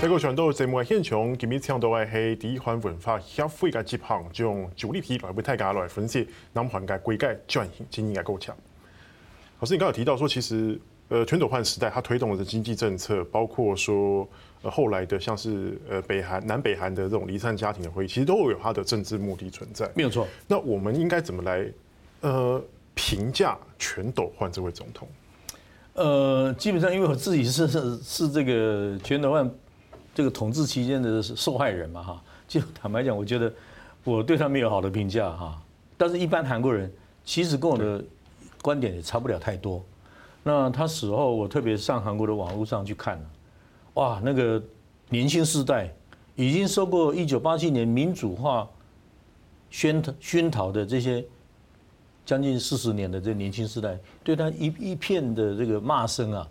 这个全都节目的现场，今日请到的是第一环文化协会的执行长朱立丕来为大家来分析南韩的改革转型经营的构想。老师，你刚才有提到说，其实呃全斗焕时代，它推动的经济政策，包括说呃后来的像是呃北韩、南北韩的这种离散家庭的会议，其实都有它的政治目的存在。没有错。那我们应该怎么来呃评价全斗焕这位总统？呃，基本上因为我自己是是这个全斗焕。这个统治期间的受害人嘛，哈，就坦白讲，我觉得我对他没有好的评价哈。但是，一般韩国人其实跟我的观点也差不了太多。那他死后，我特别上韩国的网络上去看了，哇，那个年轻世代已经受过一九八七年民主化熏熏陶的这些将近四十年的这年轻世代，对他一一片的这个骂声啊，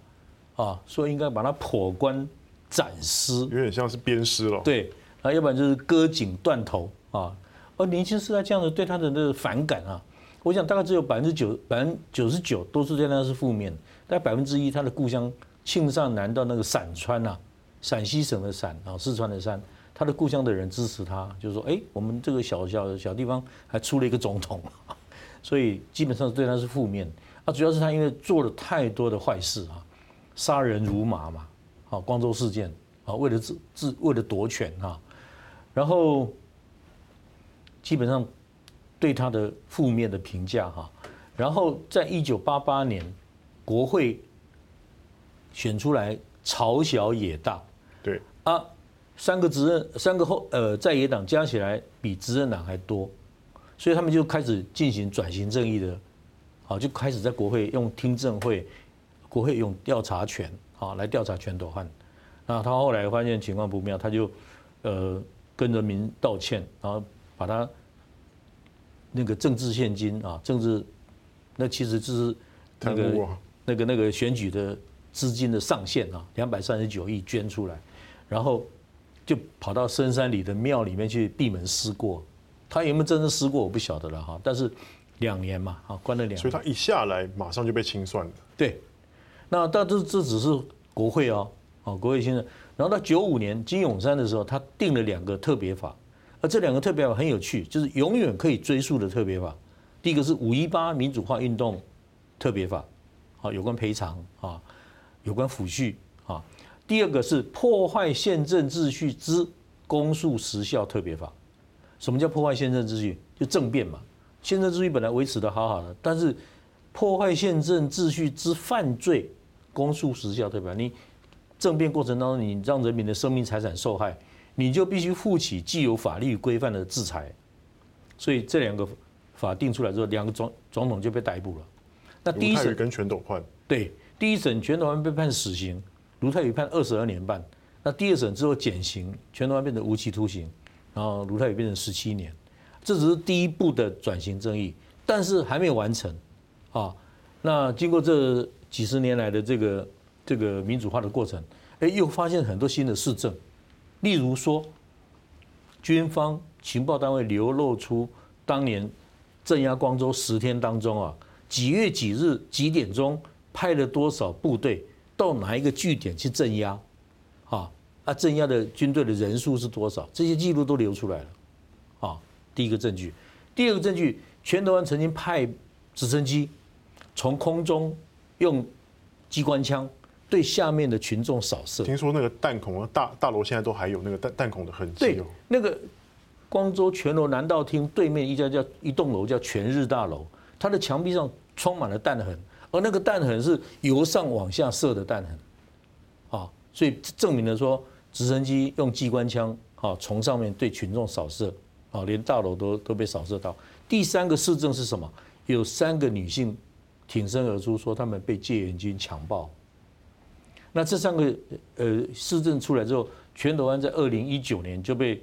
啊，说应该把他破棺。斩尸有点像是鞭尸了，对，啊，要不然就是割颈断头啊。而年轻世代这样的对他的那个反感啊，我想大概只有百分之九、百分之九十九都是对他是负面，但百分之一他的故乡庆尚南道那个陕川呐，陕西省的陕啊，四川的山，他的故乡的人支持他，就是说，哎，我们这个小小的小地方还出了一个总统，所以基本上对他是负面啊。主要是他因为做了太多的坏事啊，杀人如麻嘛。啊，光州事件啊，为了自自为了夺权啊，然后基本上对他的负面的评价哈，然后在一九八八年国会选出来朝小野大，对啊，三个执政三个后呃在野党加起来比执政党还多，所以他们就开始进行转型正义的，好就开始在国会用听证会，国会用调查权。好，来调查全斗焕。那他后来发现情况不妙，他就呃跟人民道歉，然后把他那个政治现金啊，政治那其实就是那个那个那个选举的资金的上限啊，两百三十九亿捐出来，然后就跑到深山里的庙里面去闭门思过。他有没有真正思过，我不晓得了哈。但是两年嘛，啊，关了两年，所以他一下来马上就被清算了。对。那但这这只是国会哦，哦国会先生。然后到九五年金泳三的时候，他定了两个特别法，而这两个特别法很有趣，就是永远可以追溯的特别法。第一个是五一八民主化运动特别法，啊有关赔偿啊，有关抚恤啊。第二个是破坏宪政秩序之公诉时效特别法。什么叫破坏宪政秩序？就政变嘛。宪政秩序本来维持的好好的，但是破坏宪政秩序之犯罪。公诉时效对吧？你政变过程当中，你让人民的生命财产受害，你就必须负起既有法律规范的制裁。所以这两个法定出来之后，两个总总统就被逮捕了。那第一审跟全斗焕对，第一审全斗焕被判死刑，卢泰愚判二十二年半。那第二审之后减刑，全斗焕变成无期徒刑，然后卢泰愚变成十七年。这只是第一步的转型正义，但是还没有完成啊。那经过这。几十年来的这个这个民主化的过程，哎，又发现很多新的事证，例如说，军方情报单位流露出当年镇压光州十天当中啊，几月几日几点钟派了多少部队到哪一个据点去镇压，啊啊，镇压的军队的人数是多少？这些记录都流出来了，啊，第一个证据，第二个证据，全斗焕曾经派直升机从空中。用机关枪对下面的群众扫射。听说那个弹孔啊，大大楼现在都还有那个弹弹孔的痕迹。对，那个光州全楼南道厅对面一家叫一栋楼叫全日大楼，它的墙壁上充满了弹痕，而那个弹痕是由上往下射的弹痕，啊，所以证明了说直升机用机关枪啊从上面对群众扫射，啊，连大楼都都被扫射到。第三个市政是什么？有三个女性。挺身而出说他们被戒严军强暴。那这三个呃市政出来之后，全斗焕在二零一九年就被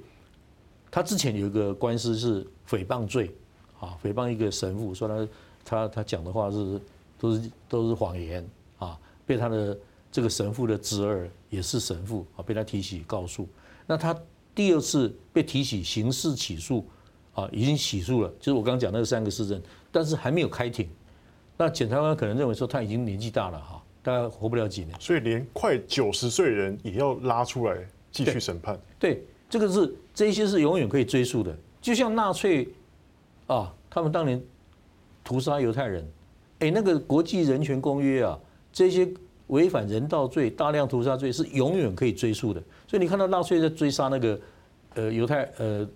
他之前有一个官司是诽谤罪啊，诽谤一个神父说他他他讲的话是都是都是谎言啊，被他的这个神父的侄儿也是神父啊，被他提起告诉。那他第二次被提起刑事起诉啊，已经起诉了，就是我刚讲那三个市政，但是还没有开庭。那检察官可能认为说他已经年纪大了哈，大概活不了几年，所以连快九十岁人也要拉出来继续审判。对，这个是这些是永远可以追溯的，就像纳粹啊，他们当年屠杀犹太人，哎，那个国际人权公约啊，这些违反人道罪、大量屠杀罪是永远可以追溯的。所以你看到纳粹在追杀那个呃犹太呃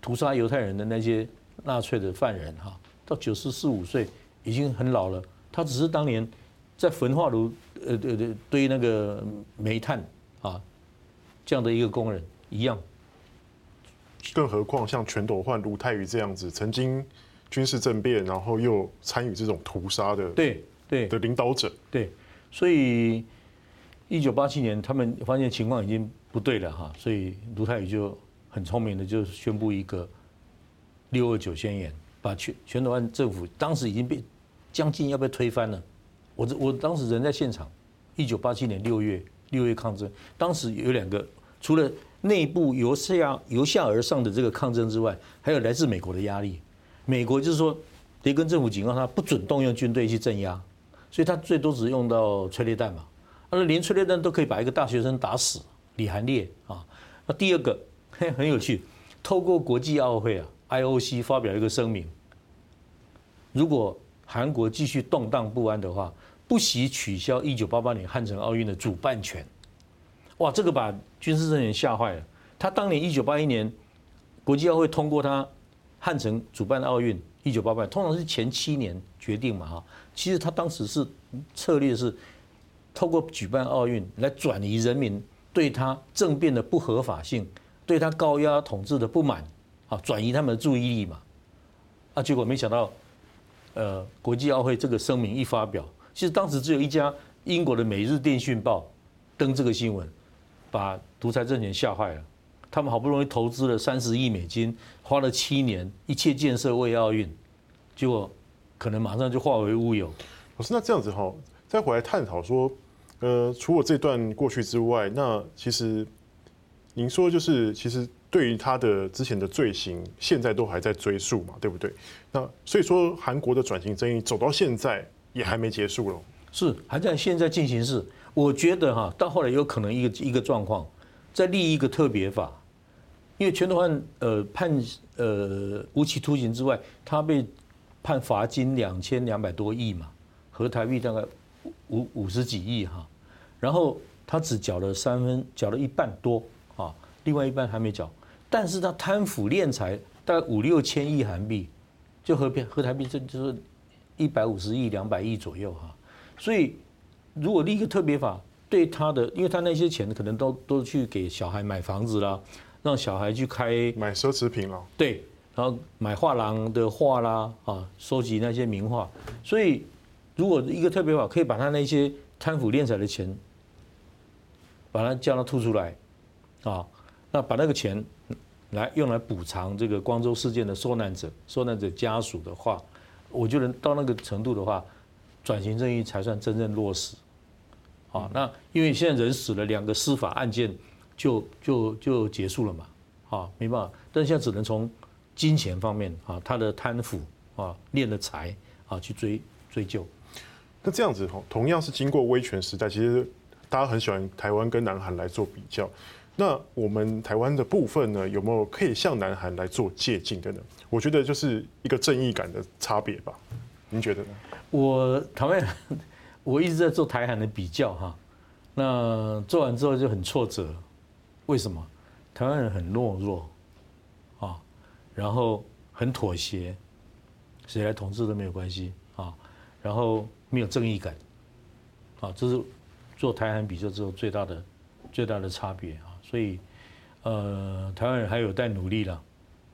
屠杀犹太人的那些纳粹的犯人哈，到九十四五岁已经很老了，他只是当年在焚化炉呃对对堆那个煤炭啊这样的一个工人一样。更何况像全斗焕、卢泰愚这样子，曾经军事政变，然后又参与这种屠杀的对对的领导者，对，所以一九八七年他们发现情况已经。不对了哈，所以卢泰愚就很聪明的就宣布一个六二九宣言，把全全斗湾政府当时已经被将近要被推翻了。我这我当时人在现场，一九八七年六月六月抗争，当时有两个，除了内部由下由下而上的这个抗争之外，还有来自美国的压力。美国就是说，雷根政府警告他不准动用军队去镇压，所以他最多只用到催泪弹嘛，他说连催泪弹都可以把一个大学生打死。李韩烈啊，那第二个嘿很有趣，透过国际奥会啊，IOC 发表一个声明，如果韩国继续动荡不安的话，不惜取消一九八八年汉城奥运的主办权。哇，这个把军事政权吓坏了。他当年一九八一年国际奥会通过他汉城主办奥运，一九八八通常是前七年决定嘛哈，其实他当时是策略是透过举办奥运来转移人民。对他政变的不合法性，对他高压统治的不满，啊，转移他们的注意力嘛，啊，结果没想到，呃，国际奥会这个声明一发表，其实当时只有一家英国的《每日电讯报》登这个新闻，把独裁政权吓坏了。他们好不容易投资了三十亿美金，花了七年，一切建设为奥运，结果可能马上就化为乌有。老师，那这样子哈，再回来探讨说。呃，除了这段过去之外，那其实您说就是，其实对于他的之前的罪行，现在都还在追诉嘛，对不对？那所以说，韩国的转型争议走到现在也还没结束了，是还在现在进行式。我觉得哈，到后来有可能一个一个状况，再立一个特别法，因为全斗焕呃判呃无期徒刑之外，他被判罚金两千两百多亿嘛，合台币大概五五十几亿哈。然后他只缴了三分，缴了一半多啊，另外一半还没缴。但是他贪腐敛财大概五六千亿韩币，就合币合台币这就是一百五十亿两百亿左右哈。所以如果立一个特别法，对他的，因为他那些钱可能都都去给小孩买房子啦，让小孩去开买奢侈品了，对，然后买画廊的画啦啊，收集那些名画。所以如果一个特别法可以把他那些贪腐敛财的钱。把它叫他吐出来，啊，那把那个钱来用来补偿这个光州事件的受难者、受难者家属的话，我觉得到那个程度的话，转型正义才算真正落实。啊，那因为现在人死了，两个司法案件就就就结束了嘛，啊，没办法，但现在只能从金钱方面啊，他的贪腐啊、敛的财啊去追追究。那这样子同同样是经过威权时代，其实。大家很喜欢台湾跟南韩来做比较，那我们台湾的部分呢，有没有可以向南韩来做借鉴的呢？我觉得就是一个正义感的差别吧，您觉得呢？我台湾人，我一直在做台韩的比较哈，那做完之后就很挫折，为什么？台湾人很懦弱啊，然后很妥协，谁来统治都没有关系啊，然后没有正义感，啊，这是。做台韩比较之后最大的最大的差别啊，所以呃，台湾人还有待努力了，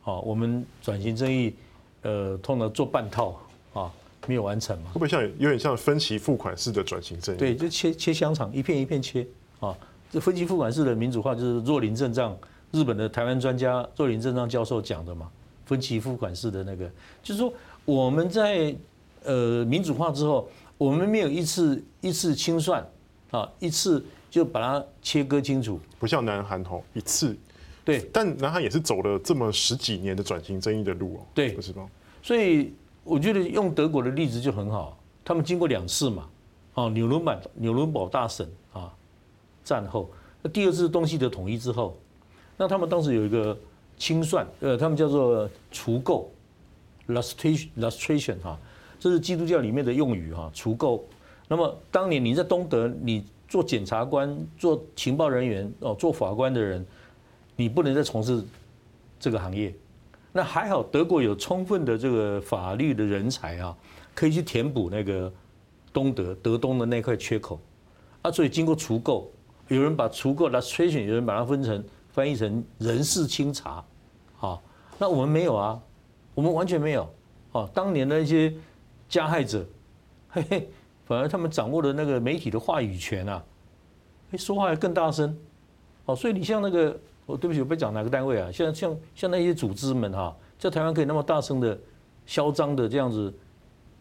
好，我们转型正义呃，通常做半套啊，没有完成嘛。会不会像有点像分期付款式的转型正义？对，就切切香肠，一片一片切啊。这分期付款式的民主化就是若林正藏，日本的台湾专家若林正藏教授讲的嘛。分期付款式的那个，就是说我们在呃民主化之后，我们没有一次一次清算。啊，一次就把它切割清楚，不像南韩吼一次，对，但南韩也是走了这么十几年的转型正义的路哦，对，不是吗？所以我觉得用德国的例子就很好，他们经过两次嘛，哦，纽伦堡纽伦堡大审啊，战后，那第二次东西德统一之后，那他们当时有一个清算，呃，他们叫做除垢，lustration lustration 哈，这是基督教里面的用语哈，除垢。那么当年你在东德，你做检察官、做情报人员哦、做法官的人，你不能再从事这个行业。那还好，德国有充分的这个法律的人才啊，可以去填补那个东德德东的那块缺口啊。所以经过除垢，有人把除垢 lustration，有人把它分成翻译成人事清查，啊，那我们没有啊，我们完全没有。哦，当年的那些加害者，嘿嘿。反而他们掌握了那个媒体的话语权啊，哎，说话还更大声，哦，所以你像那个，我对不起，我不讲哪个单位啊，像像像那些组织们哈，在台湾可以那么大声的、嚣张的这样子，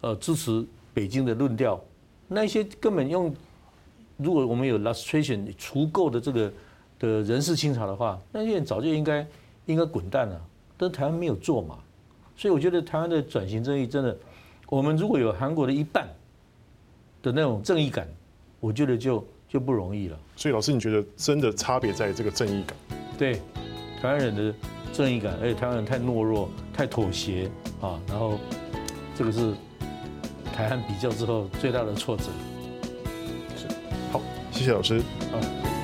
呃，支持北京的论调，那些根本用，如果我们有 lustration 除垢的这个的人事清查的话，那些人早就应该应该滚蛋了，但台湾没有做嘛，所以我觉得台湾的转型正义真的，我们如果有韩国的一半。的那种正义感，我觉得就就不容易了。所以老师，你觉得真的差别在这个正义感？对，台湾人的正义感，而且台湾人太懦弱、太妥协啊，然后这个是台韩比较之后最大的挫折。是，好，谢谢老师。好。